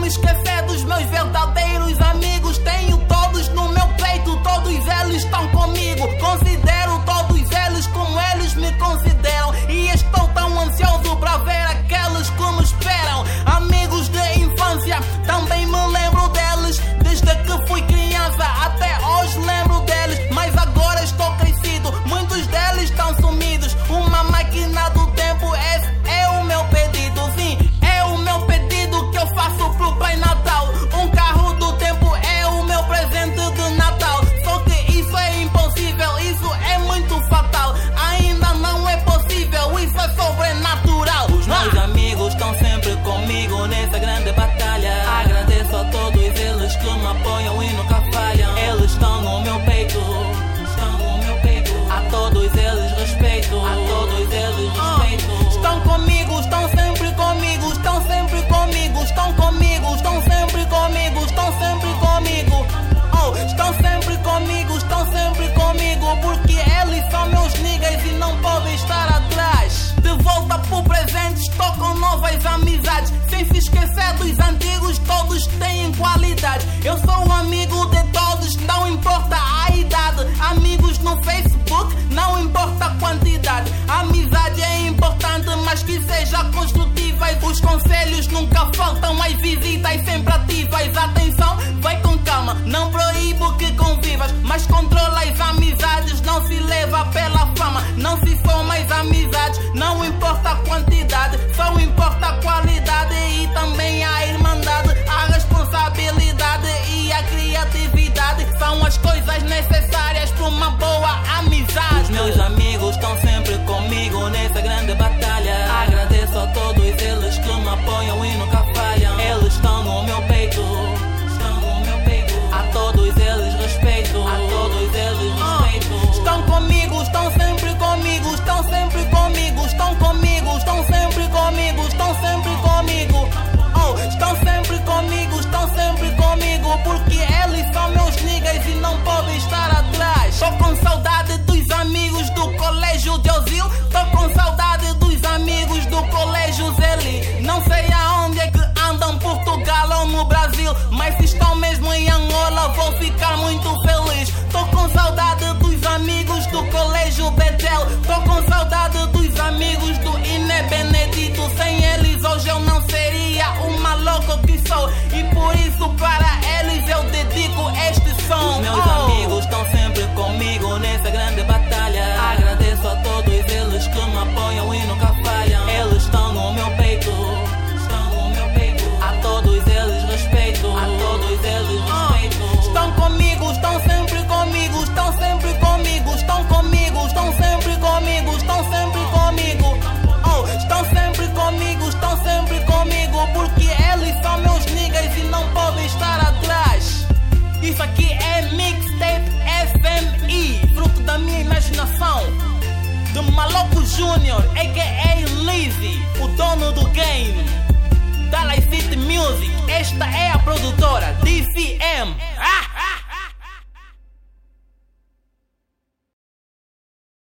me esquecer dos meus verdadeiros amigos. sem se esquecer dos antigos, todos têm qualidade. Eu sou amigo de todos, não importa a idade. Amigos no Facebook, não importa a quantidade. Amizade é importante, mas que seja construtiva. Os conselhos nunca faltam, as visitas sempre ativas. Atenção, vai com calma, não proíbo que convivas, mas controla E por isso pai. Maloco Júnior, a.k.a. Lizzy, o dono do game. Dallas City Music, esta é a produção.